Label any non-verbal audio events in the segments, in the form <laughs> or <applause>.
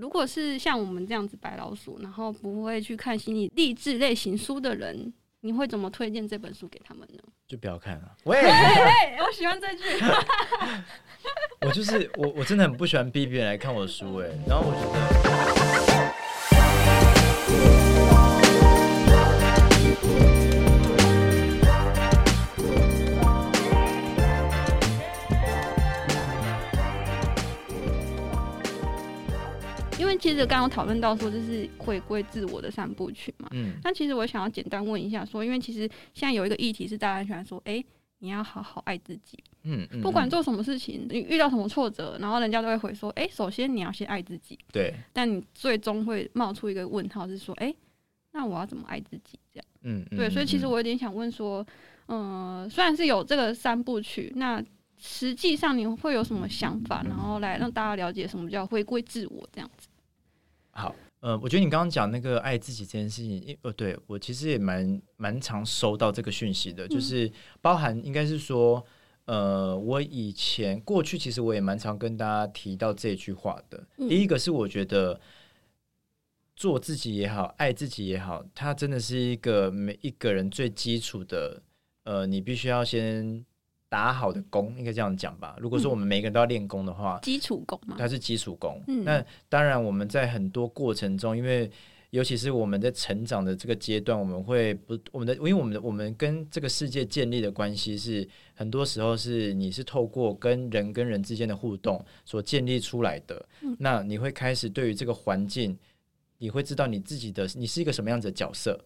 如果是像我们这样子白老鼠，然后不会去看心理励志类型书的人，你会怎么推荐这本书给他们呢？<laughs> 就不要看了。喂，我喜欢这句。<laughs> 我就是我，我真的很不喜欢逼别人来看我的书，哎，然后我觉得。其实刚刚讨论到说，这是回归自我的三部曲嘛。嗯。那其实我想要简单问一下，说，因为其实现在有一个议题是大家喜欢说，哎，你要好好爱自己。嗯嗯。不管做什么事情，你遇到什么挫折，然后人家都会回说，哎，首先你要先爱自己。对。但你最终会冒出一个问号，是说，哎，那我要怎么爱自己？这样。嗯。对，所以其实我有点想问说，嗯、呃，虽然是有这个三部曲，那实际上你会有什么想法，然后来让大家了解什么叫回归自我这样子？好，呃，我觉得你刚刚讲那个爱自己这件事情，呃，对我其实也蛮蛮常收到这个讯息的，就是包含应该是说，呃，我以前过去其实我也蛮常跟大家提到这句话的。第一个是我觉得做自己也好，爱自己也好，它真的是一个每一个人最基础的，呃，你必须要先。打好的功，应该这样讲吧。如果说我们每个人都要练功的话，基础功嘛，它是基础功。嗯，那当然我们在很多过程中，因为尤其是我们在成长的这个阶段，我们会不我们的，因为我们的我们跟这个世界建立的关系是很多时候是你是透过跟人跟人之间的互动所建立出来的。嗯，那你会开始对于这个环境，你会知道你自己的你是一个什么样子的角色。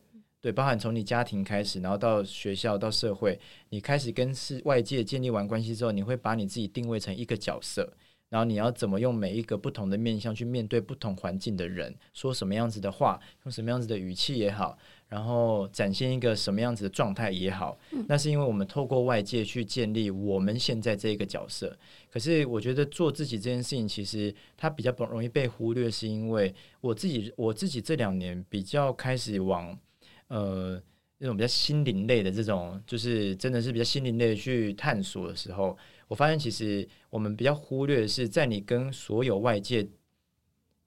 对，包含从你家庭开始，然后到学校，到社会，你开始跟世外界建立完关系之后，你会把你自己定位成一个角色，然后你要怎么用每一个不同的面向去面对不同环境的人，说什么样子的话，用什么样子的语气也好，然后展现一个什么样子的状态也好，那是因为我们透过外界去建立我们现在这一个角色。可是我觉得做自己这件事情，其实它比较不容易被忽略，是因为我自己我自己这两年比较开始往。呃，那种比较心灵类的这种，就是真的是比较心灵类的去探索的时候，我发现其实我们比较忽略的是，在你跟所有外界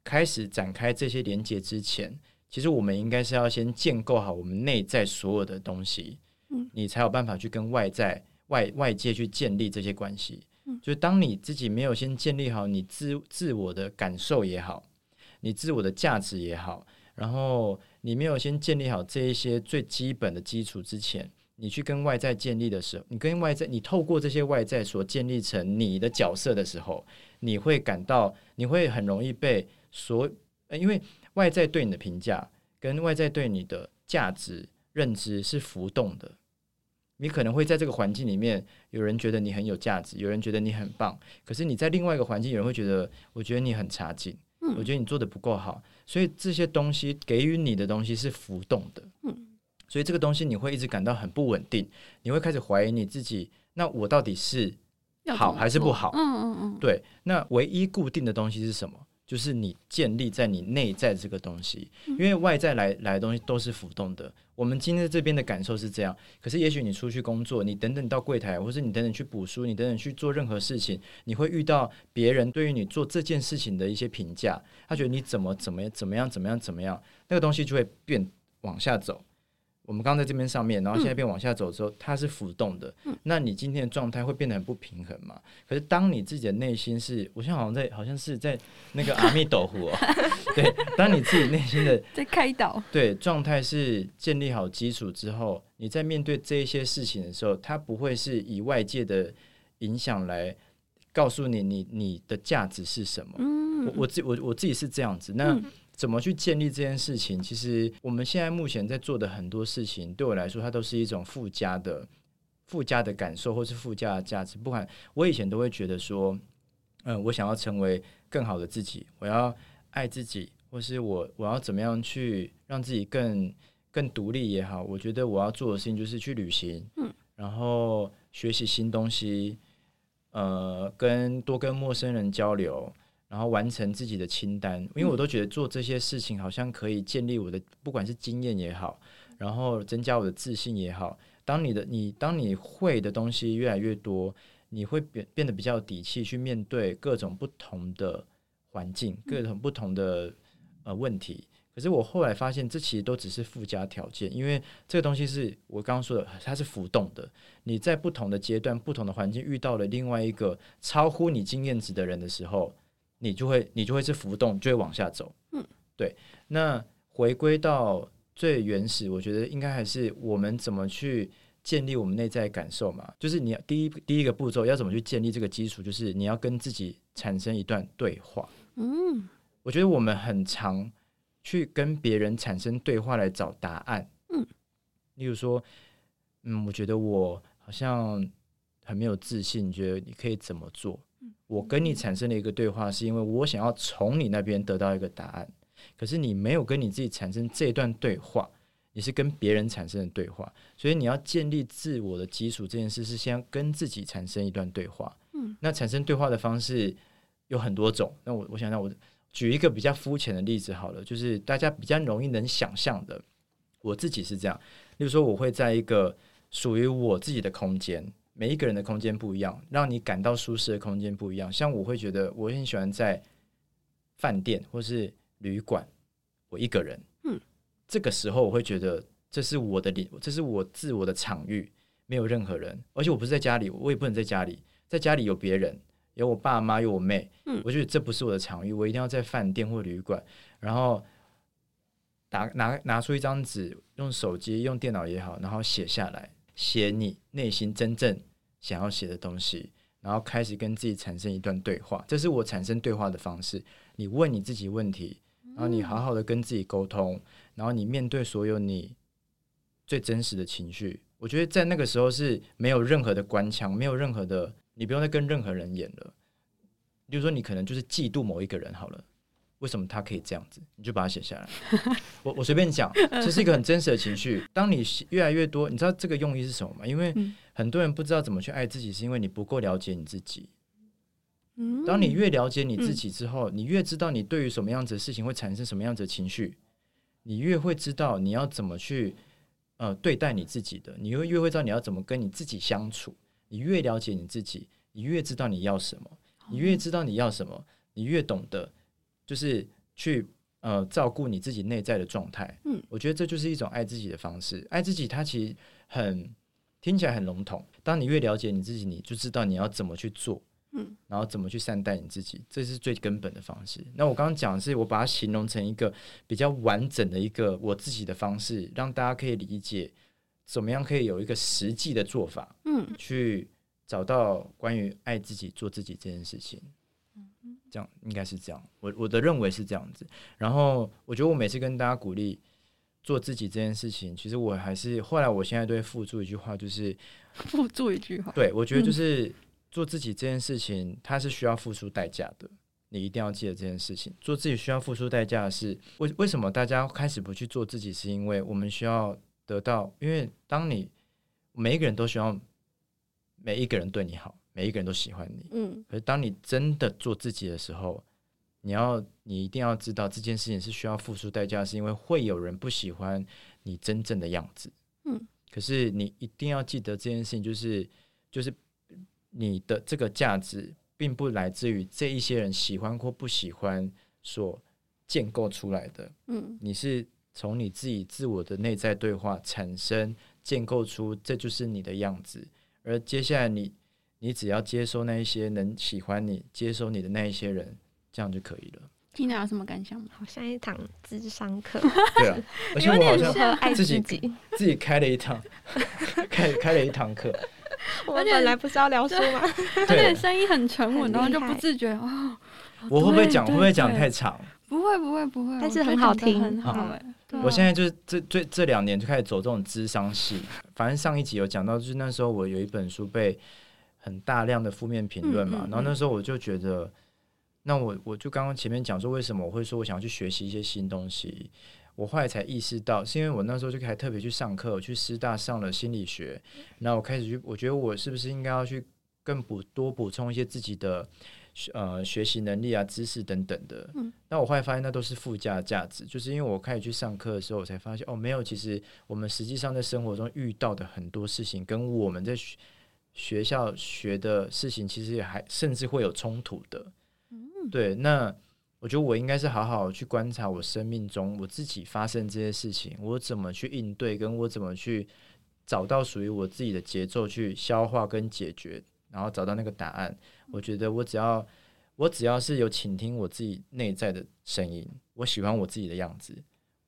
开始展开这些连接之前，其实我们应该是要先建构好我们内在所有的东西，嗯，你才有办法去跟外在外外界去建立这些关系。嗯，就是当你自己没有先建立好你自自我的感受也好，你自我的价值也好，然后。你没有先建立好这一些最基本的基础之前，你去跟外在建立的时候，你跟外在，你透过这些外在所建立成你的角色的时候，你会感到，你会很容易被所，因为外在对你的评价跟外在对你的价值认知是浮动的，你可能会在这个环境里面，有人觉得你很有价值，有人觉得你很棒，可是你在另外一个环境，有人会觉得，我觉得你很差劲，我觉得你做的不够好。所以这些东西给予你的东西是浮动的，嗯，所以这个东西你会一直感到很不稳定，你会开始怀疑你自己，那我到底是好还是不好？嗯嗯嗯，对，那唯一固定的东西是什么？就是你建立在你内在这个东西，因为外在来来的东西都是浮动的。我们今天这边的感受是这样，可是也许你出去工作，你等等到柜台，或是你等等去补书，你等等去做任何事情，你会遇到别人对于你做这件事情的一些评价，他觉得你怎么怎么怎么样怎么样怎么样，那个东西就会变往下走。我们刚刚在这边上面，然后现在变往下走之后，它是浮动的。那你今天的状态会变得很不平衡嘛？可是当你自己的内心是，我现在好像在，好像是在那个阿弥陀佛哦。<laughs> 对，当你自己内心的 <laughs> 在开导，对状态是建立好基础之后，你在面对这一些事情的时候，它不会是以外界的影响来告诉你，你你的价值是什么？嗯，我我自我我自己是这样子。那。怎么去建立这件事情？其实我们现在目前在做的很多事情，对我来说，它都是一种附加的、附加的感受，或是附加的价值。不管我以前都会觉得说，嗯，我想要成为更好的自己，我要爱自己，或是我我要怎么样去让自己更更独立也好。我觉得我要做的事情就是去旅行，嗯，然后学习新东西，呃，跟多跟陌生人交流。然后完成自己的清单，因为我都觉得做这些事情好像可以建立我的，不管是经验也好，然后增加我的自信也好。当你的你当你会的东西越来越多，你会变变得比较有底气去面对各种不同的环境，各种不同的呃问题。可是我后来发现，这其实都只是附加条件，因为这个东西是我刚刚说的，它是浮动的。你在不同的阶段、不同的环境遇到了另外一个超乎你经验值的人的时候，你就会你就会是浮动，就会往下走。嗯，对。那回归到最原始，我觉得应该还是我们怎么去建立我们内在感受嘛？就是你第一第一个步骤要怎么去建立这个基础，就是你要跟自己产生一段对话。嗯，我觉得我们很常。去跟别人产生对话来找答案。嗯，例如说，嗯，我觉得我好像很没有自信，你觉得你可以怎么做？我跟你产生了一个对话，是因为我想要从你那边得到一个答案。可是你没有跟你自己产生这段对话，你是跟别人产生的对话。所以你要建立自我的基础，这件事是先跟自己产生一段对话。嗯，那产生对话的方式有很多种。那我我想想我。举一个比较肤浅的例子好了，就是大家比较容易能想象的，我自己是这样。例如说，我会在一个属于我自己的空间，每一个人的空间不一样，让你感到舒适的空间不一样。像我会觉得我很喜欢在饭店或是旅馆，我一个人，嗯，这个时候我会觉得这是我的领，这是我自我的场域，没有任何人，而且我不是在家里，我也不能在家里，在家里有别人。有我爸妈，有我妹，嗯，我觉得这不是我的场域，我一定要在饭店或旅馆，然后拿拿拿出一张纸，用手机、用电脑也好，然后写下来，写你内心真正想要写的东西，然后开始跟自己产生一段对话，这是我产生对话的方式。你问你自己问题，然后你好好的跟自己沟通，然后你面对所有你最真实的情绪。我觉得在那个时候是没有任何的官腔，没有任何的。你不用再跟任何人演了，比如说你可能就是嫉妒某一个人好了，为什么他可以这样子？你就把它写下来。<laughs> 我我随便讲，这是一个很真实的情绪。当你越来越多，你知道这个用意是什么吗？因为很多人不知道怎么去爱自己，是因为你不够了解你自己。当你越了解你自己之后，你越知道你对于什么样子的事情会产生什么样子的情绪，你越会知道你要怎么去呃对待你自己的，你会越会知道你要怎么跟你自己相处。你越了解你自己，你越知道你要什么。你越知道你要什么，你越懂得就是去呃照顾你自己内在的状态。嗯，我觉得这就是一种爱自己的方式。爱自己，它其实很听起来很笼统。当你越了解你自己，你就知道你要怎么去做。嗯，然后怎么去善待你自己，这是最根本的方式。那我刚刚讲的是，我把它形容成一个比较完整的一个我自己的方式，让大家可以理解。怎么样可以有一个实际的做法，嗯，去找到关于爱自己、做自己这件事情，嗯，这样应该是这样。我我的认为是这样子。然后我觉得我每次跟大家鼓励做自己这件事情，其实我还是后来我现在都会附注一句话，就是 <laughs> 附注一句话。对，我觉得就是做自己这件事情，它是需要付出代价的。你一定要记得这件事情。做自己需要付出代价的是为为什么大家开始不去做自己？是因为我们需要。得到，因为当你每一个人都希望每一个人对你好，每一个人都喜欢你，嗯，可是当你真的做自己的时候，你要你一定要知道这件事情是需要付出代价，是因为会有人不喜欢你真正的样子，嗯，可是你一定要记得这件事情，就是就是你的这个价值并不来自于这一些人喜欢或不喜欢所建构出来的，嗯，你是。从你自己自我的内在对话产生，建构出这就是你的样子，而接下来你你只要接收那一些能喜欢你、接收你的那一些人，这样就可以了。听到有什么感想吗？好像一堂智商课。<laughs> 对啊，而且我好像自己自己开了一堂，<laughs> 开开了一堂课。<laughs> 我们本来不是要聊书吗？而且声音很沉稳，然后就不自觉哦。我会不会讲？会不会讲太长？不会，不会，不会。但是很好听，很好哎。我现在就是这这这两年就开始走这种智商系，反正上一集有讲到，就是那时候我有一本书被很大量的负面评论嘛，然后那时候我就觉得，那我我就刚刚前面讲说，为什么我会说我想要去学习一些新东西，我后来才意识到，是因为我那时候就还特别去上课，我去师大上了心理学，然后我开始去，我觉得我是不是应该要去更补多补充一些自己的。呃，学习能力啊，知识等等的。嗯，那我后来发现那都是附加价值，就是因为我开始去上课的时候，我才发现哦，没有，其实我们实际上在生活中遇到的很多事情，跟我们在学学校学的事情，其实也还甚至会有冲突的。嗯，对。那我觉得我应该是好好去观察我生命中我自己发生这些事情，我怎么去应对，跟我怎么去找到属于我自己的节奏去消化跟解决，然后找到那个答案。我觉得我只要我只要是有倾听我自己内在的声音，我喜欢我自己的样子，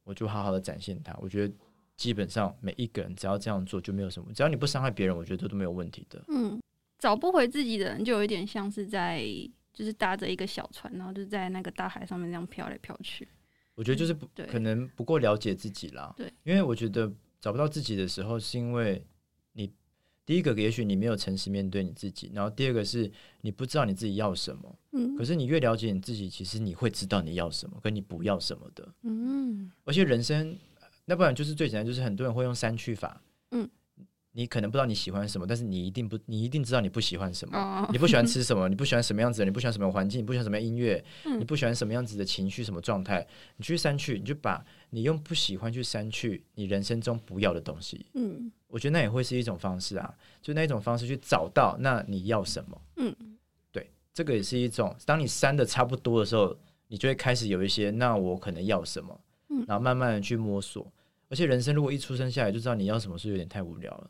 我就好好的展现它。我觉得基本上每一个人只要这样做就没有什么，只要你不伤害别人，我觉得都没有问题的。嗯，找不回自己的人就有一点像是在。就是搭着一个小船，然后就在那个大海上面这样飘来飘去。我觉得就是不可能不够了解自己啦。对，因为我觉得找不到自己的时候，是因为你第一个也许你没有诚实面对你自己，然后第二个是你不知道你自己要什么。嗯。可是你越了解你自己，其实你会知道你要什么，跟你不要什么的。嗯。而且人生，那不然就是最简单，就是很多人会用删去法。嗯。你可能不知道你喜欢什么，但是你一定不，你一定知道你不喜欢什么。Oh. 你不喜欢吃什么？你不喜欢什么样子的？你不喜欢什么环境？你不喜欢什么音乐？嗯、你不喜欢什么样子的情绪？什么状态？你去删去，你就把你用不喜欢去删去你人生中不要的东西。嗯，我觉得那也会是一种方式啊，就那一种方式去找到那你要什么。嗯，对，这个也是一种。当你删的差不多的时候，你就会开始有一些，那我可能要什么？嗯，然后慢慢的去摸索。而且人生如果一出生下来就知道你要什么，是有点太无聊了，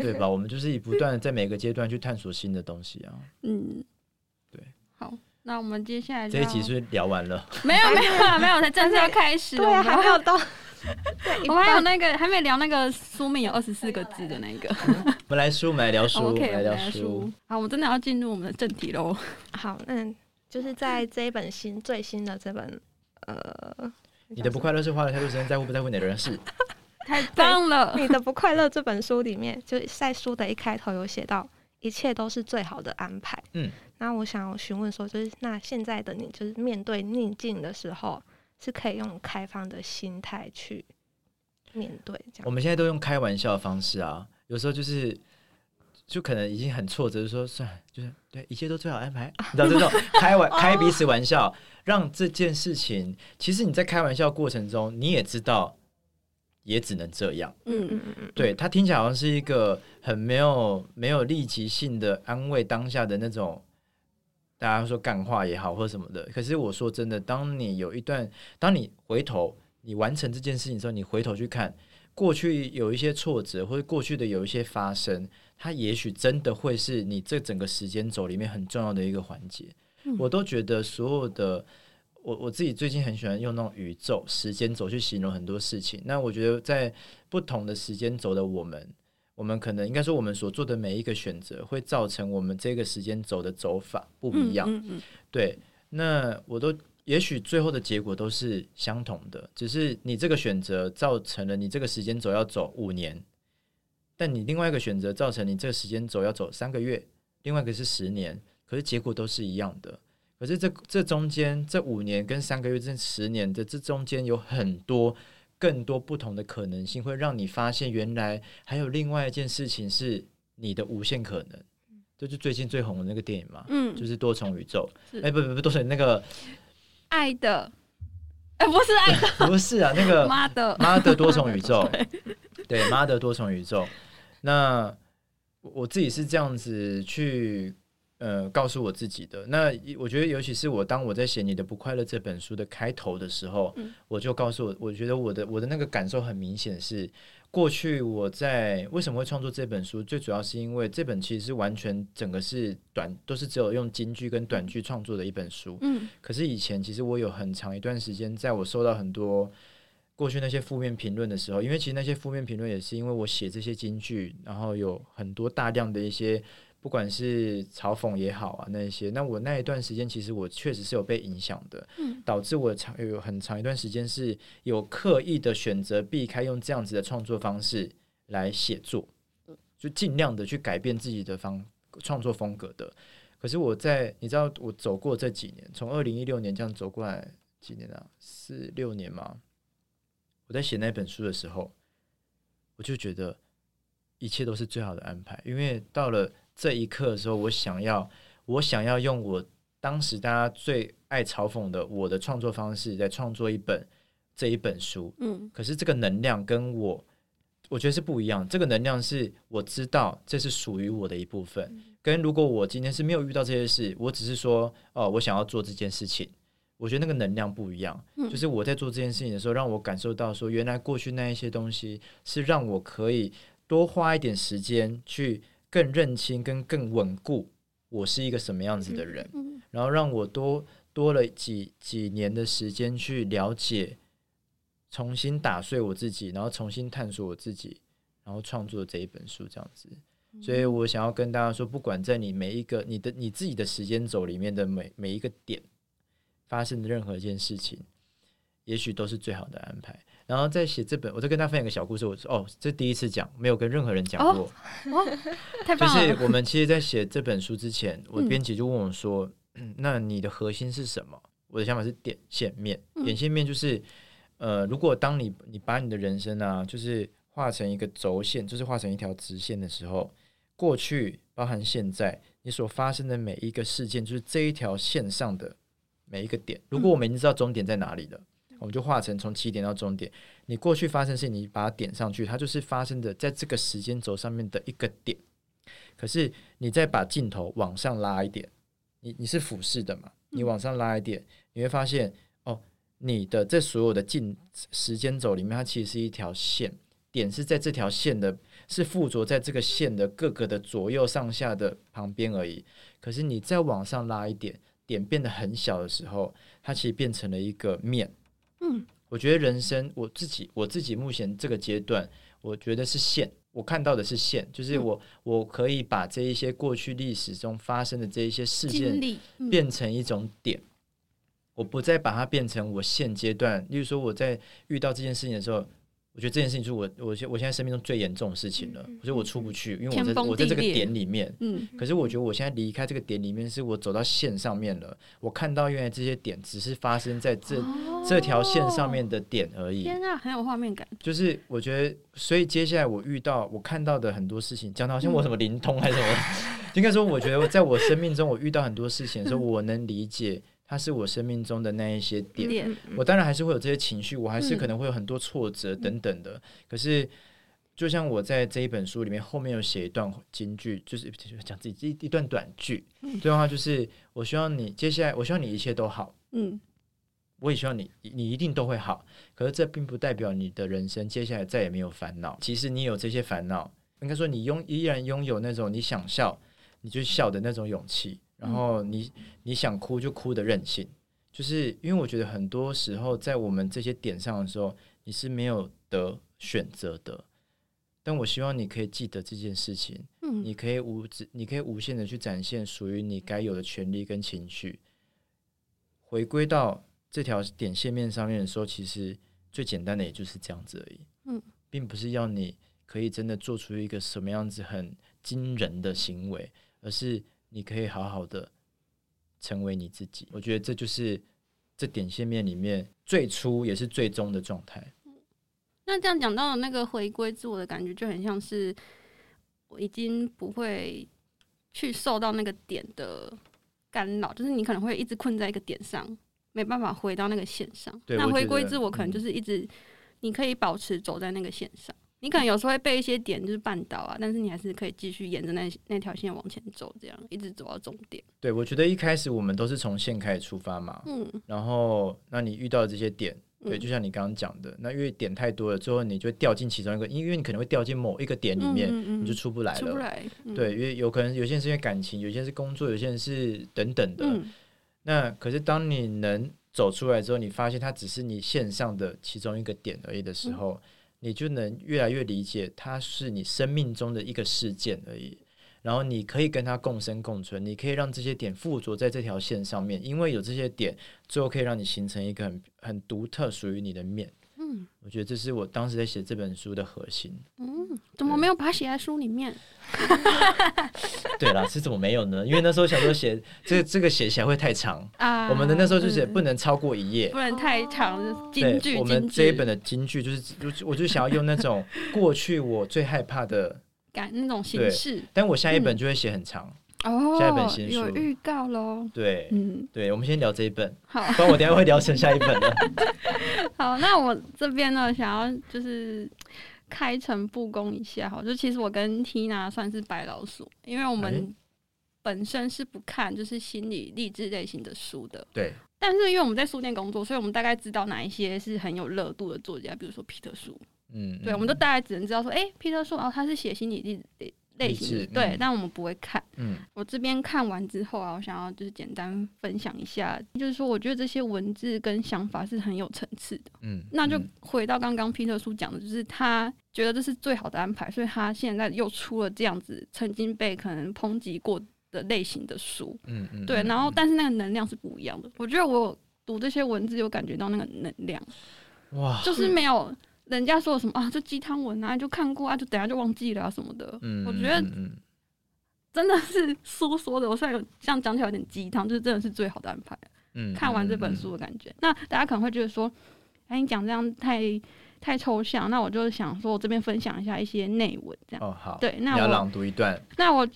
对吧？我们就是以不断的在每个阶段去探索新的东西啊。<laughs> 嗯，对。好，那我们接下来这一集是是聊完了？没有，没有，没有，才正式要开始。<laughs> 对啊，还没有到。<laughs> 我们还有那个还没聊那个书名有二十四个字的那个。我们来书，我们来聊书我们来聊书。好，我们真的要进入我们的正题喽。好，嗯，就是在这一本新最新的这本呃。你的不快乐是花了太多时间在乎不在乎哪个人事？<laughs> 太棒了！你的不快乐这本书里面，就在书的一开头有写到，一切都是最好的安排。嗯，那我想询问说，就是那现在的你，就是面对逆境的时候，是可以用开放的心态去面对这样？我们现在都用开玩笑的方式啊，有时候就是。就可能已经很挫折，就说算了，就是对，一切都最好安排，<laughs> 你知道这种开玩开彼此玩笑，让这件事情，其实你在开玩笑过程中，你也知道，也只能这样。嗯嗯嗯，对，他听起来好像是一个很没有没有立即性的安慰当下的那种，大家说干话也好或什么的。可是我说真的，当你有一段，当你回头，你完成这件事情之后，你回头去看过去有一些挫折，或者过去的有一些发生。它也许真的会是你这整个时间轴里面很重要的一个环节。嗯、我都觉得所有的我我自己最近很喜欢用那种宇宙时间轴去形容很多事情。那我觉得在不同的时间轴的我们，我们可能应该说我们所做的每一个选择，会造成我们这个时间轴的走法不一样。嗯嗯嗯、对，那我都也许最后的结果都是相同的，只是你这个选择造成了你这个时间轴要走五年。但你另外一个选择造成你这个时间轴要走三个月，另外一个是十年，可是结果都是一样的。可是这这中间这五年跟三个月这十年的这中间有很多更多不同的可能性，会让你发现原来还有另外一件事情是你的无限可能。就是最近最红的那个电影嘛，嗯，就是多重宇宙。哎、欸，不不不，多重那个爱的，哎、欸，不是爱的，<laughs> 不是啊，那个妈的。妈的多重宇宙，<laughs> 对，妈的多重宇宙。那我自己是这样子去呃告诉我自己的。那我觉得，尤其是我当我在写《你的不快乐》这本书的开头的时候，嗯、我就告诉我，我觉得我的我的那个感受很明显是，过去我在为什么会创作这本书，最主要是因为这本其实是完全整个是短，都是只有用京剧跟短剧创作的一本书。嗯，可是以前其实我有很长一段时间，在我收到很多。过去那些负面评论的时候，因为其实那些负面评论也是因为我写这些京剧，然后有很多大量的一些，不管是嘲讽也好啊，那些，那我那一段时间其实我确实是有被影响的，嗯，导致我长有很长一段时间是有刻意的选择避开用这样子的创作方式来写作，就尽量的去改变自己的方创作风格的。可是我在你知道我走过这几年，从二零一六年这样走过来几年啊，四六年嘛。我在写那本书的时候，我就觉得一切都是最好的安排。因为到了这一刻的时候，我想要，我想要用我当时大家最爱嘲讽的我的创作方式，来创作一本这一本书。嗯，可是这个能量跟我，我觉得是不一样。这个能量是我知道这是属于我的一部分，跟如果我今天是没有遇到这些事，我只是说哦，我想要做这件事情。我觉得那个能量不一样。嗯、就是我在做这件事情的时候，让我感受到说，原来过去那一些东西是让我可以多花一点时间去更认清跟更稳固我是一个什么样子的人，嗯嗯、然后让我多多了几几年的时间去了解，重新打碎我自己，然后重新探索我自己，然后创作这一本书这样子。所以我想要跟大家说，不管在你每一个你的你自己的时间轴里面的每每一个点发生的任何一件事情，也许都是最好的安排。然后在写这本，我再跟大家分享一个小故事。我说哦，这第一次讲，没有跟任何人讲过。哦哦、<laughs> 太棒了！就是我们其实，在写这本书之前，<laughs> 我编辑就问我说：“嗯、<clears throat> 那你的核心是什么？”我的想法是点线面。点线面就是，呃，如果当你你把你的人生啊，就是画成一个轴线，就是画成一条直线的时候。过去包含现在，你所发生的每一个事件，就是这一条线上的每一个点。如果我们已经知道终点在哪里了，嗯、我们就画成从起点到终点。你过去发生的事情，你把它点上去，它就是发生的在这个时间轴上面的一个点。可是你再把镜头往上拉一点，你你是俯视的嘛？你往上拉一点，你会发现哦，你的这所有的进时间轴里面，它其实是一条线。点是在这条线的，是附着在这个线的各个的左右上下的旁边而已。可是你再往上拉一点，点变得很小的时候，它其实变成了一个面。嗯，我觉得人生，我自己我自己目前这个阶段，我觉得是线，我看到的是线，就是我我可以把这一些过去历史中发生的这一些事件变成一种点，我不再把它变成我现阶段，例如说我在遇到这件事情的时候。我觉得这件事情是我我现我现在生命中最严重的事情了。我觉得我出不去，因为我在我在这个点里面。嗯。可是我觉得我现在离开这个点里面，是我走到线上面了。我看到原来这些点只是发生在这、哦、这条线上面的点而已。天啊，很有画面感。就是我觉得，所以接下来我遇到我看到的很多事情，讲到好像我什么灵通还是什么，嗯、<laughs> 应该说，我觉得在我生命中我遇到很多事情的时候，<laughs> 我能理解。它是我生命中的那一些点，我当然还是会有这些情绪，我还是可能会有很多挫折等等的。可是，就像我在这一本书里面后面有写一段金句，就是讲自己一一段短句。这段话就是：我希望你接下来，我希望你一切都好。嗯，我也希望你，你一定都会好。可是这并不代表你的人生接下来再也没有烦恼。其实你有这些烦恼，应该说你拥依然拥有那种你想笑你就笑的那种勇气。然后你你想哭就哭的任性，就是因为我觉得很多时候在我们这些点上的时候，你是没有得选择的。但我希望你可以记得这件事情，嗯，你可以无你可以无限的去展现属于你该有的权利跟情绪。回归到这条点线面上面的时候，其实最简单的也就是这样子而已，嗯，并不是要你可以真的做出一个什么样子很惊人的行为，而是。你可以好好的成为你自己，我觉得这就是这点线面里面最初也是最终的状态。那这样讲到那个回归自我的感觉，就很像是我已经不会去受到那个点的干扰，就是你可能会一直困在一个点上，没办法回到那个线上。那回归自我可能就是一直你可以保持走在那个线上。你可能有时候会被一些点就是绊倒啊，但是你还是可以继续沿着那那条线往前走，这样一直走到终点。对，我觉得一开始我们都是从线开始出发嘛，嗯，然后那你遇到的这些点，对，就像你刚刚讲的，那因为点太多了，最后你就会掉进其中一个，因为你可能会掉进某一个点里面，嗯嗯嗯，你就出不来了。出不来，嗯、对，因为有可能有些人是因为感情，有些人是工作，有些人是等等的。嗯、那可是当你能走出来之后，你发现它只是你线上的其中一个点而已的时候。你就能越来越理解，它是你生命中的一个事件而已。然后你可以跟它共生共存，你可以让这些点附着在这条线上面，因为有这些点，最后可以让你形成一个很很独特属于你的面。嗯，我觉得这是我当时在写这本书的核心。嗯，怎么没有把它写在书里面？<laughs> 对啦，是怎么没有呢？因为那时候想说写这个这个写起来会太长 <laughs> 啊。我们的那时候就写不能超过一页，不能太长。金句，我们这一本的金句就是，就我就想要用那种过去我最害怕的感那种形式。但我下一本就会写很长。哦，下一本新书有预告喽。对，嗯，对，我们先聊这一本，好，不然我等下会聊成下一本的。<laughs> 好，那我这边呢，想要就是开诚布公一下，哈，就其实我跟 Tina 算是白老鼠，因为我们本身是不看就是心理励志类型的书的，对。但是因为我们在书店工作，所以我们大概知道哪一些是很有热度的作家，比如说皮特书。嗯，对，我们都大概只能知道说，哎、欸，皮特书哦，他是写心理类类型的，对、嗯，但我们不会看。嗯，我这边看完之后啊，我想要就是简单分享一下，就是说，我觉得这些文字跟想法是很有层次的。嗯，那就回到刚刚皮特叔讲的，就是他觉得这是最好的安排，所以他现在又出了这样子曾经被可能抨击过的类型的书。嗯嗯，对，然后但是那个能量是不一样的。我觉得我读这些文字有感觉到那个能量，哇，就是没有。人家说什么啊？这鸡汤文啊，就看过啊，就等下就忘记了啊什么的。嗯，我觉得真的是说说的。我虽然有这样讲起来有点鸡汤，就是真的是最好的安排。嗯，看完这本书的感觉。嗯、那大家可能会觉得说，哎，你讲这样太太抽象。那我就想说，我这边分享一下一些内文，这样。哦，好。对，那我要朗读一段。那我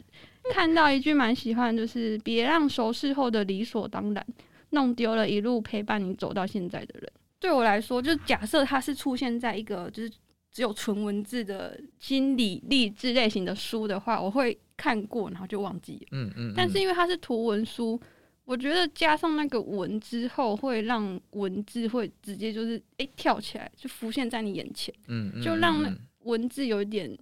看到一句蛮喜欢，就是别让熟识后的理所当然，弄丢了一路陪伴你走到现在的人。对我来说，就假设它是出现在一个就是只有纯文字的心理励志类型的书的话，我会看过，然后就忘记了。嗯嗯。但是因为它是图文书，我觉得加上那个文之后，会让文字会直接就是诶跳起来，就浮现在你眼前。嗯嗯。就让那文字有一点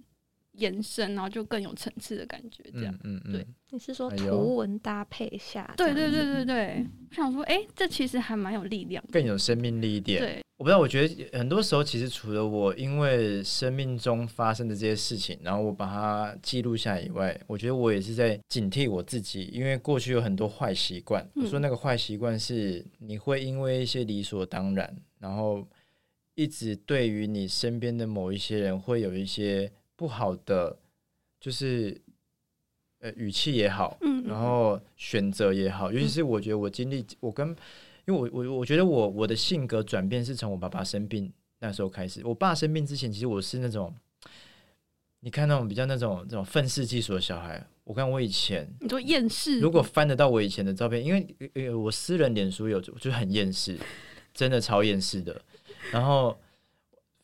延伸，然后就更有层次的感觉。这样。嗯嗯。对。你是说图文搭配下？对对对对对，我想说，哎、欸，这其实还蛮有力量，更有生命力一点。对，我不知道，我觉得很多时候，其实除了我因为生命中发生的这些事情，然后我把它记录下来以外，我觉得我也是在警惕我自己，因为过去有很多坏习惯。我说那个坏习惯是，你会因为一些理所当然，然后一直对于你身边的某一些人会有一些不好的，就是。呃，语气也好，嗯，然后选择也好，尤其是我觉得我经历，我跟，因为我我我觉得我我的性格转变是从我爸爸生病那时候开始。我爸生病之前，其实我是那种，你看那种比较那种这种愤世嫉俗的小孩。我看我以前，你说厌世，如果翻得到我以前的照片，因为呃我私人脸书有就很厌世，真的超厌世的，然后。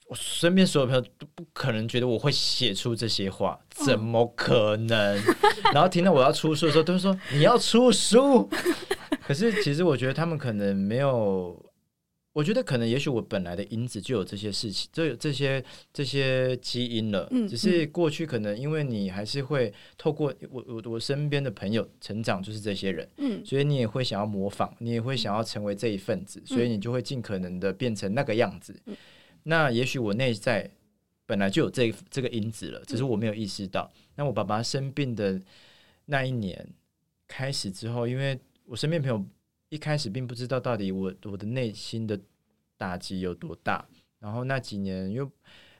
我身边所有朋友都不可能觉得我会写出这些话，怎么可能？<laughs> 然后听到我要出书的时候，都说你要出书。可是其实我觉得他们可能没有，我觉得可能也许我本来的因子就有这些事情，就有这些这些基因了。只是过去可能因为你还是会透过我我我身边的朋友成长，就是这些人，嗯所以你也会想要模仿，你也会想要成为这一份子，所以你就会尽可能的变成那个样子。那也许我内在本来就有这这个因子了，只是我没有意识到。那我爸爸生病的那一年开始之后，因为我身边朋友一开始并不知道到底我我的内心的打击有多大。然后那几年，因为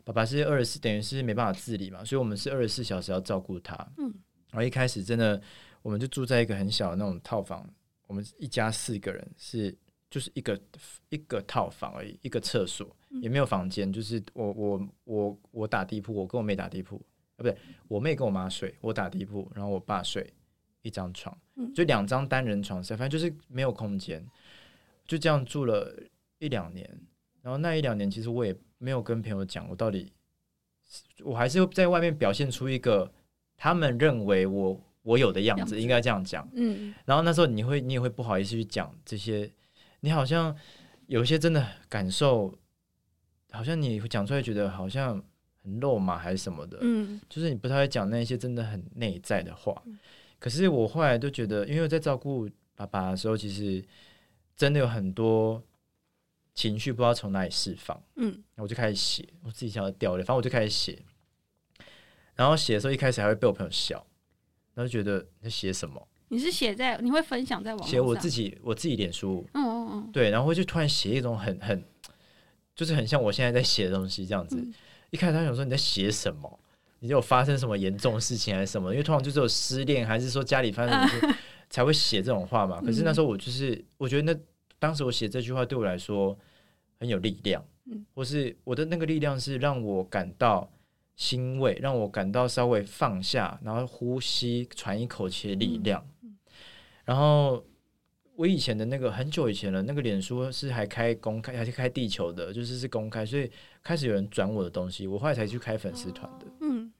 爸爸是二十四，等于是没办法自理嘛，所以我们是二十四小时要照顾他。嗯，然后一开始真的，我们就住在一个很小的那种套房，我们一家四个人是。就是一个一个套房而已，一个厕所也没有房间。就是我我我我打地铺，我跟我妹打地铺啊，不对，我妹跟我妈睡，我打地铺，然后我爸睡一张床，就两张单人床，反正就是没有空间，就这样住了一两年。然后那一两年，其实我也没有跟朋友讲，我到底我还是在外面表现出一个他们认为我我有的样子，应该这样讲。嗯，然后那时候你会你也会不好意思去讲这些。你好像有一些真的感受，好像你讲出来觉得好像很肉麻还是什么的，嗯，就是你不太会讲那些真的很内在的话。可是我后来都觉得，因为我在照顾爸爸的时候，其实真的有很多情绪不知道从哪里释放，嗯，我就开始写，我自己想要掉泪，反正我就开始写。然后写的时候一开始还会被我朋友笑，然后就觉得你在写什么？你是写在你会分享在网上？写我自己我自己脸书，嗯嗯嗯，对，然后就突然写一种很很，就是很像我现在在写的东西这样子。嗯、一开始他想说你在写什么？你有发生什么严重的事情还是什么？因为通常就是有失恋，还是说家里发生什么事 <laughs> 才会写这种话嘛。可是那时候我就是我觉得那当时我写这句话对我来说很有力量，嗯，或是我的那个力量是让我感到。欣慰，让我感到稍微放下，然后呼吸，喘一口气的力量。嗯、然后我以前的那个很久以前了，那个脸书是还开公开，还是开地球的，就是是公开，所以开始有人转我的东西，我后来才去开粉丝团的。嗯，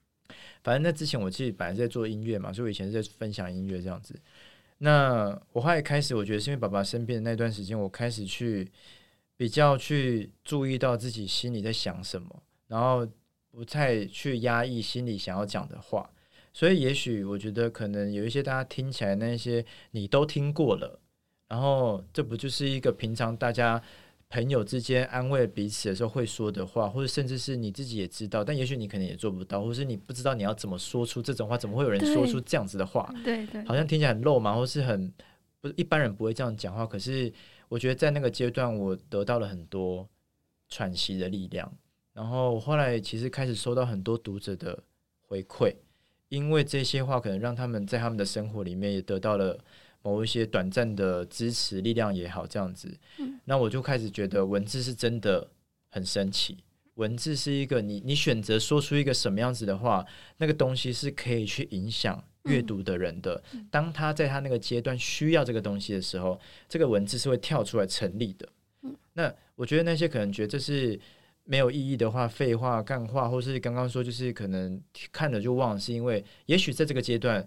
反正那之前我自己本来在做音乐嘛，所以我以前是在分享音乐这样子。那我后来开始，我觉得是因为爸爸生病的那段时间，我开始去比较去注意到自己心里在想什么，然后不太去压抑心里想要讲的话。所以，也许我觉得可能有一些大家听起来那些你都听过了，然后这不就是一个平常大家朋友之间安慰彼此的时候会说的话，或者甚至是你自己也知道，但也许你可能也做不到，或是你不知道你要怎么说出这种话，怎么会有人说出这样子的话？对对，好像听起来很肉麻，或是很不一般人不会这样讲话。可是我觉得在那个阶段，我得到了很多喘息的力量。然后后来其实开始收到很多读者的回馈。因为这些话可能让他们在他们的生活里面也得到了某一些短暂的支持力量也好，这样子，那我就开始觉得文字是真的很神奇。文字是一个你你选择说出一个什么样子的话，那个东西是可以去影响阅读的人的。当他在他那个阶段需要这个东西的时候，这个文字是会跳出来成立的。那我觉得那些可能觉得这是。没有意义的话，废话、干话，或是刚刚说，就是可能看了就忘了，是因为也许在这个阶段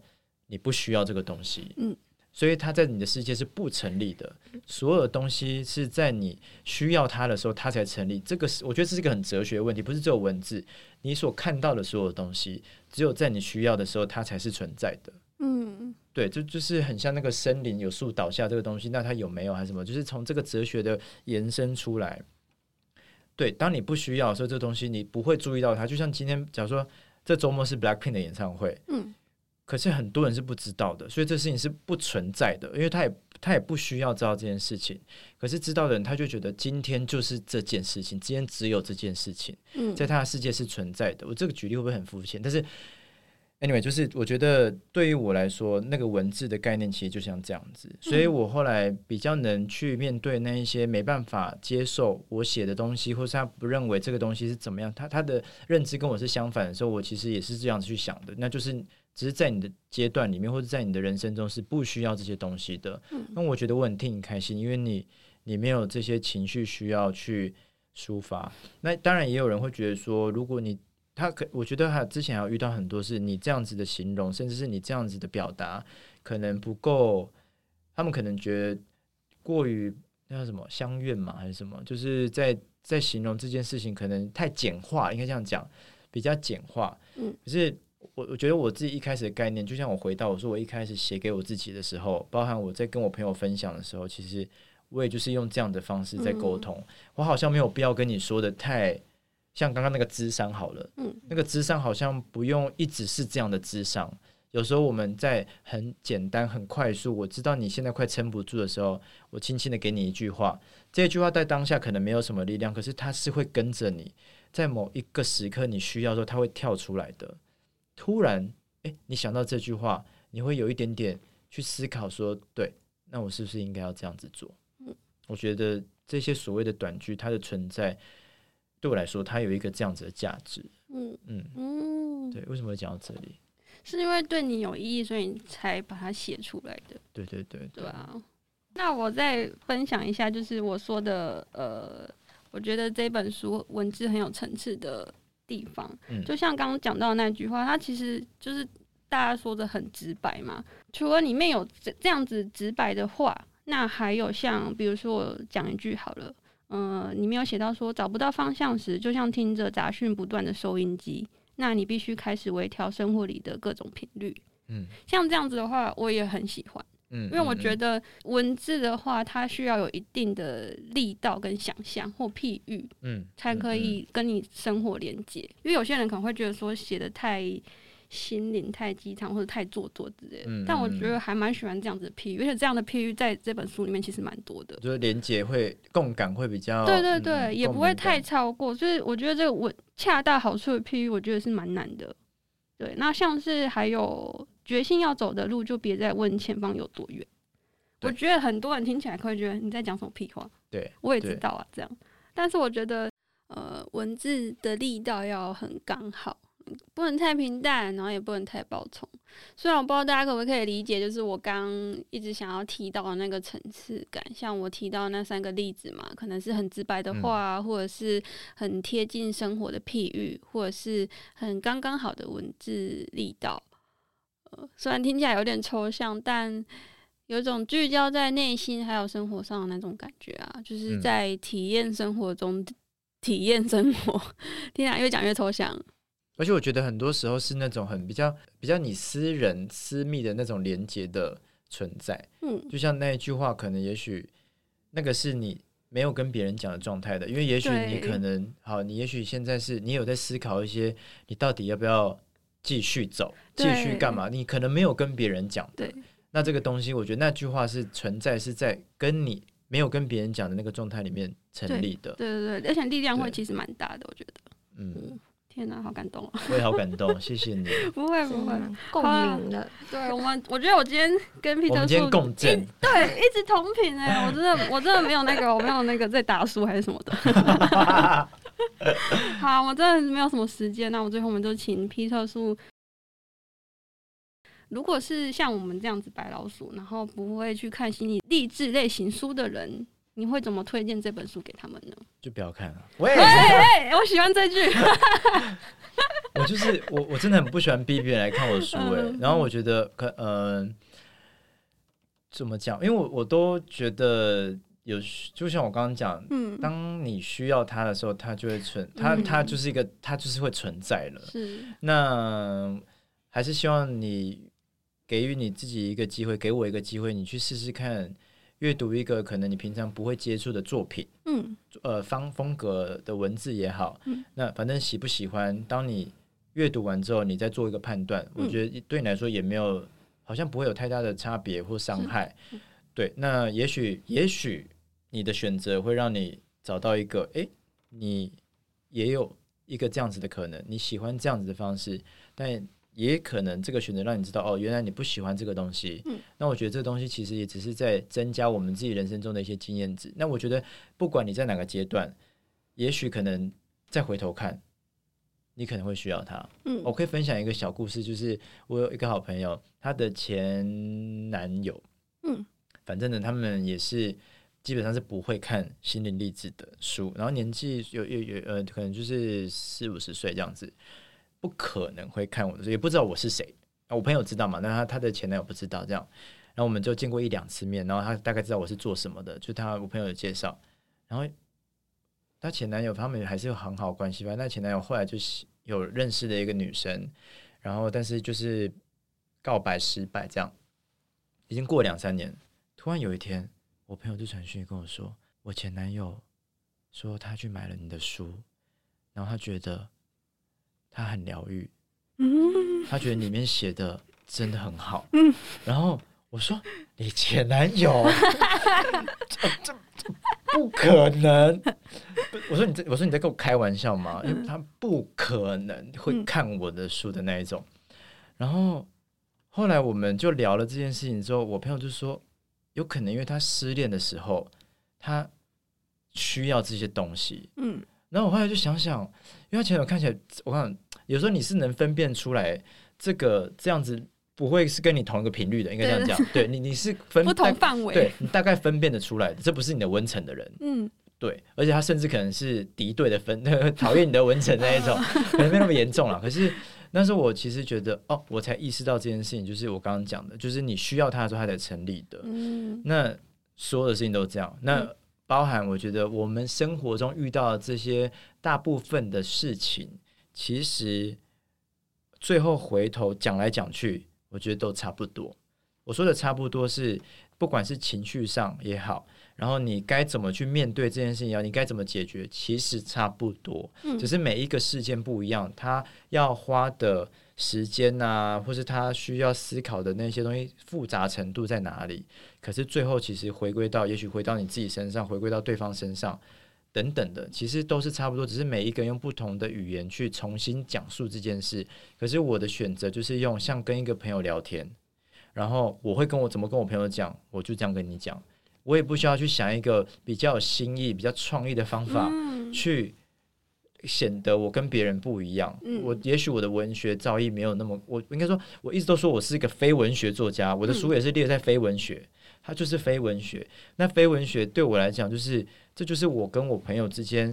你不需要这个东西，嗯，所以它在你的世界是不成立的。所有的东西是在你需要它的时候，它才成立。这个是我觉得这是一个很哲学的问题，不是只有文字。你所看到的所有东西，只有在你需要的时候，它才是存在的。嗯，对，就就是很像那个森林有树倒下这个东西，那它有没有还是什么？就是从这个哲学的延伸出来。对，当你不需要的时候，这东西你不会注意到它。就像今天，假如说这周末是 Blackpink 的演唱会，嗯，可是很多人是不知道的，所以这事情是不存在的，因为他也他也不需要知道这件事情。可是知道的人，他就觉得今天就是这件事情，今天只有这件事情，嗯，在他的世界是存在的。我这个举例会不会很肤浅？但是。Anyway，就是我觉得对于我来说，那个文字的概念其实就像这样子，所以我后来比较能去面对那一些没办法接受我写的东西，或是他不认为这个东西是怎么样，他他的认知跟我是相反的时候，我其实也是这样子去想的，那就是只是在你的阶段里面，或者在你的人生中是不需要这些东西的。那我觉得我很替你开心，因为你你没有这些情绪需要去抒发。那当然也有人会觉得说，如果你他可，我觉得他之前还有遇到很多是你这样子的形容，甚至是你这样子的表达，可能不够。他们可能觉得过于那叫什么相怨嘛，还是什么？就是在在形容这件事情，可能太简化，应该这样讲，比较简化。嗯。可是我我觉得我自己一开始的概念，就像我回到我说我一开始写给我自己的时候，包含我在跟我朋友分享的时候，其实我也就是用这样的方式在沟通。嗯。我好像没有必要跟你说的太。像刚刚那个智商好了，嗯，那个智商好像不用一直是这样的智商。有时候我们在很简单、很快速，我知道你现在快撑不住的时候，我轻轻的给你一句话，这句话在当下可能没有什么力量，可是它是会跟着你，在某一个时刻你需要的时候，它会跳出来的。突然，诶，你想到这句话，你会有一点点去思考说，对，那我是不是应该要这样子做？嗯，我觉得这些所谓的短句，它的存在。对我来说，它有一个这样子的价值。嗯嗯嗯，对，为什么会讲到这里？是因为对你有意义，所以你才把它写出来的。对对对对，对啊。那我再分享一下，就是我说的，呃，我觉得这本书文字很有层次的地方。嗯，就像刚刚讲到的那句话，它其实就是大家说的很直白嘛。除了里面有这这样子直白的话，那还有像比如说我讲一句好了。嗯、呃，里面有写到说，找不到方向时，就像听着杂讯不断的收音机，那你必须开始微调生活里的各种频率。嗯，像这样子的话，我也很喜欢。嗯，因为我觉得文字的话，它需要有一定的力道跟想象或譬喻，嗯，才可以跟你生活连接。因为有些人可能会觉得说写的太。心灵太鸡汤或者太做作之类的，嗯、但我觉得还蛮喜欢这样子的譬喻，而且这样的譬喻在这本书里面其实蛮多的，就是连接会共感会比较，对对对，嗯、也不会太超过，所以我觉得这个文恰到好处的譬喻，我觉得是蛮难的。对，那像是还有决心要走的路，就别再问前方有多远。我觉得很多人听起来会觉得你在讲什么屁话，对，我也知道啊，这样，但是我觉得呃，文字的力道要很刚好。不能太平淡，然后也不能太暴冲。虽然我不知道大家可不可以理解，就是我刚一直想要提到的那个层次感，像我提到那三个例子嘛，可能是很直白的话，嗯、或者是很贴近生活的譬喻，或者是很刚刚好的文字力道。呃，虽然听起来有点抽象，但有一种聚焦在内心还有生活上的那种感觉啊，就是在体验生活中、嗯、体验生活。天啊，越讲越抽象。而且我觉得很多时候是那种很比较比较你私人私密的那种连接的存在。嗯，就像那一句话，可能也许那个是你没有跟别人讲的状态的，因为也许你可能好，你也许现在是你有在思考一些，你到底要不要继续走，继续干嘛？你可能没有跟别人讲的。那这个东西，我觉得那句话是存在，是在跟你没有跟别人讲的那个状态里面成立的。对对对，而且力量会其实蛮大的，我觉得。嗯，天哪，好感动啊！<laughs> 我也好感动，谢谢你。<laughs> 不会不会，共鸣的。对我们，我觉得我今天跟 Peter 我们今天共振，<laughs> 对，一直同频哎，我真的我真的没有那个，我没有那个在打书还是什么的。好，我真的没有什么时间，那我最后我们就请 Peter 叔。如果是像我们这样子白老鼠，然后不会去看心理励志类型书的人，你会怎么推荐这本书给他们呢？就不要看了。喂，喂，我喜欢这句。<laughs> 我就是我，我真的很不喜欢逼别人来看我的书哎、欸。然后我觉得可呃，怎么讲？因为我我都觉得有，就像我刚刚讲，嗯，当你需要它的时候，它就会存，它它就是一个，它就是会存在了。是。那还是希望你。给予你自己一个机会，给我一个机会，你去试试看，阅读一个可能你平常不会接触的作品，嗯，呃，方风格的文字也好，嗯，那反正喜不喜欢，当你阅读完之后，你再做一个判断，嗯，我觉得对你来说也没有，好像不会有太大的差别或伤害，对，那也许，也许你的选择会让你找到一个，诶，你也有一个这样子的可能，你喜欢这样子的方式，但。也可能这个选择让你知道哦，原来你不喜欢这个东西。嗯，那我觉得这个东西其实也只是在增加我们自己人生中的一些经验值。那我觉得不管你在哪个阶段，也许可能再回头看，你可能会需要它。嗯，我可以分享一个小故事，就是我有一个好朋友，他的前男友，嗯，反正呢，他们也是基本上是不会看心灵励志的书，然后年纪有有有呃，可能就是四五十岁这样子。不可能会看我的，也不知道我是谁。我朋友知道嘛？那他他的前男友不知道，这样，然后我们就见过一两次面，然后他大概知道我是做什么的，就他我朋友的介绍。然后他前男友他们还是有很好关系吧？那前男友后来就是有认识的一个女生，然后但是就是告白失败，这样已经过两三年。突然有一天，我朋友就传讯跟我说，我前男友说他去买了你的书，然后他觉得。他很疗愈，他觉得里面写的真的很好，然后我说：“你前男友？<laughs> 这这不可能！”我说：“你在我说你在跟我开玩笑吗？”因为他不可能会看我的书的那一种。然后后来我们就聊了这件事情之后，我朋友就说：“有可能因为他失恋的时候，他需要这些东西。”嗯，然后我后来就想想，因为他前男友看起来，我看。有时候你是能分辨出来，这个这样子不会是跟你同一个频率的，应该这样讲。对，你，你是分 <laughs> 不同范围，对你大概分辨得出来，这不是你的温层的人。嗯，对，而且他甚至可能是敌对的分，<laughs> 讨厌你的温层那一种，<laughs> 可能没那么严重了。可是那时候我其实觉得，哦，我才意识到这件事情，就是我刚刚讲的，就是你需要他的时候，他才成立的。嗯，那所有的事情都这样，那包含我觉得我们生活中遇到的这些大部分的事情。其实最后回头讲来讲去，我觉得都差不多。我说的差不多是，不管是情绪上也好，然后你该怎么去面对这件事情，也好你该怎么解决，其实差不多。只是每一个事件不一样，他要花的时间啊，或是他需要思考的那些东西复杂程度在哪里？可是最后其实回归到，也许回到你自己身上，回归到对方身上。等等的，其实都是差不多，只是每一个人用不同的语言去重新讲述这件事。可是我的选择就是用像跟一个朋友聊天，然后我会跟我怎么跟我朋友讲，我就这样跟你讲，我也不需要去想一个比较有新意、比较创意的方法去显得我跟别人不一样。我也许我的文学造诣没有那么，我应该说，我一直都说我是一个非文学作家，我的书也是列在非文学。它就是非文学，那非文学对我来讲，就是这就是我跟我朋友之间，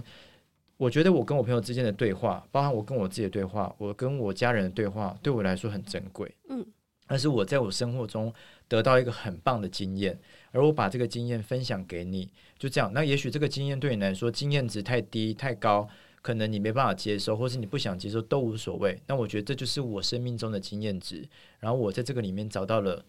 我觉得我跟我朋友之间的对话，包含我跟我自己的对话，我跟我家人的对话，对我来说很珍贵。嗯，但是我在我生活中得到一个很棒的经验，而我把这个经验分享给你，就这样。那也许这个经验对你来说经验值太低太高，可能你没办法接受，或是你不想接受都无所谓。那我觉得这就是我生命中的经验值，然后我在这个里面找到了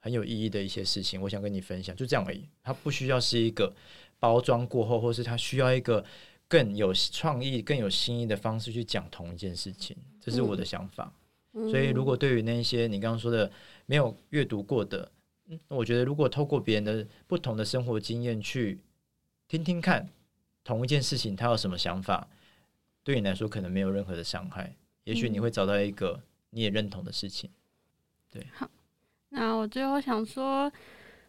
很有意义的一些事情，我想跟你分享，就这样而已。它不需要是一个包装过后，或是他需要一个更有创意、更有新意的方式去讲同一件事情，这是我的想法。嗯、所以，如果对于那些你刚刚说的没有阅读过的，嗯，我觉得如果透过别人的不同的生活经验去听听看同一件事情，他有什么想法。对你来说可能没有任何的伤害，也许你会找到一个你也认同的事情。对，好，那我最后想说，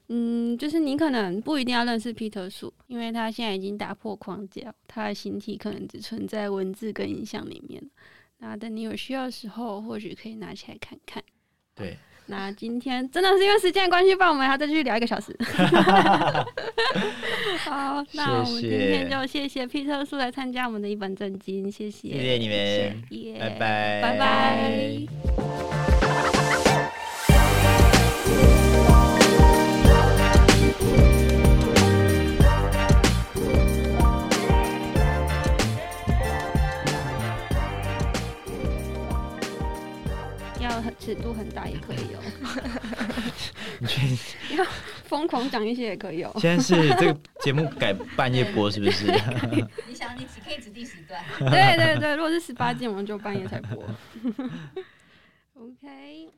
嗯，就是你可能不一定要认识皮特树，因为他现在已经打破框架，他的形体可能只存在文字跟影像里面。那等你有需要的时候，或许可以拿起来看看。对。那今天真的是因为时间关系，不然我们还要再继续聊一个小时。<laughs> <laughs> 好，那我们今天就谢谢皮特叔来参加我们的一本正经，谢谢，谢谢你们，拜拜，拜拜。尺度很大也可以哦。<laughs> 你确定？<laughs> 要疯狂讲一些也可以哦。现在是这个节目改半夜播，是不是？<laughs> 你想，你只可以指定时段。对对对，如果是十八禁，我们就半夜才播。OK。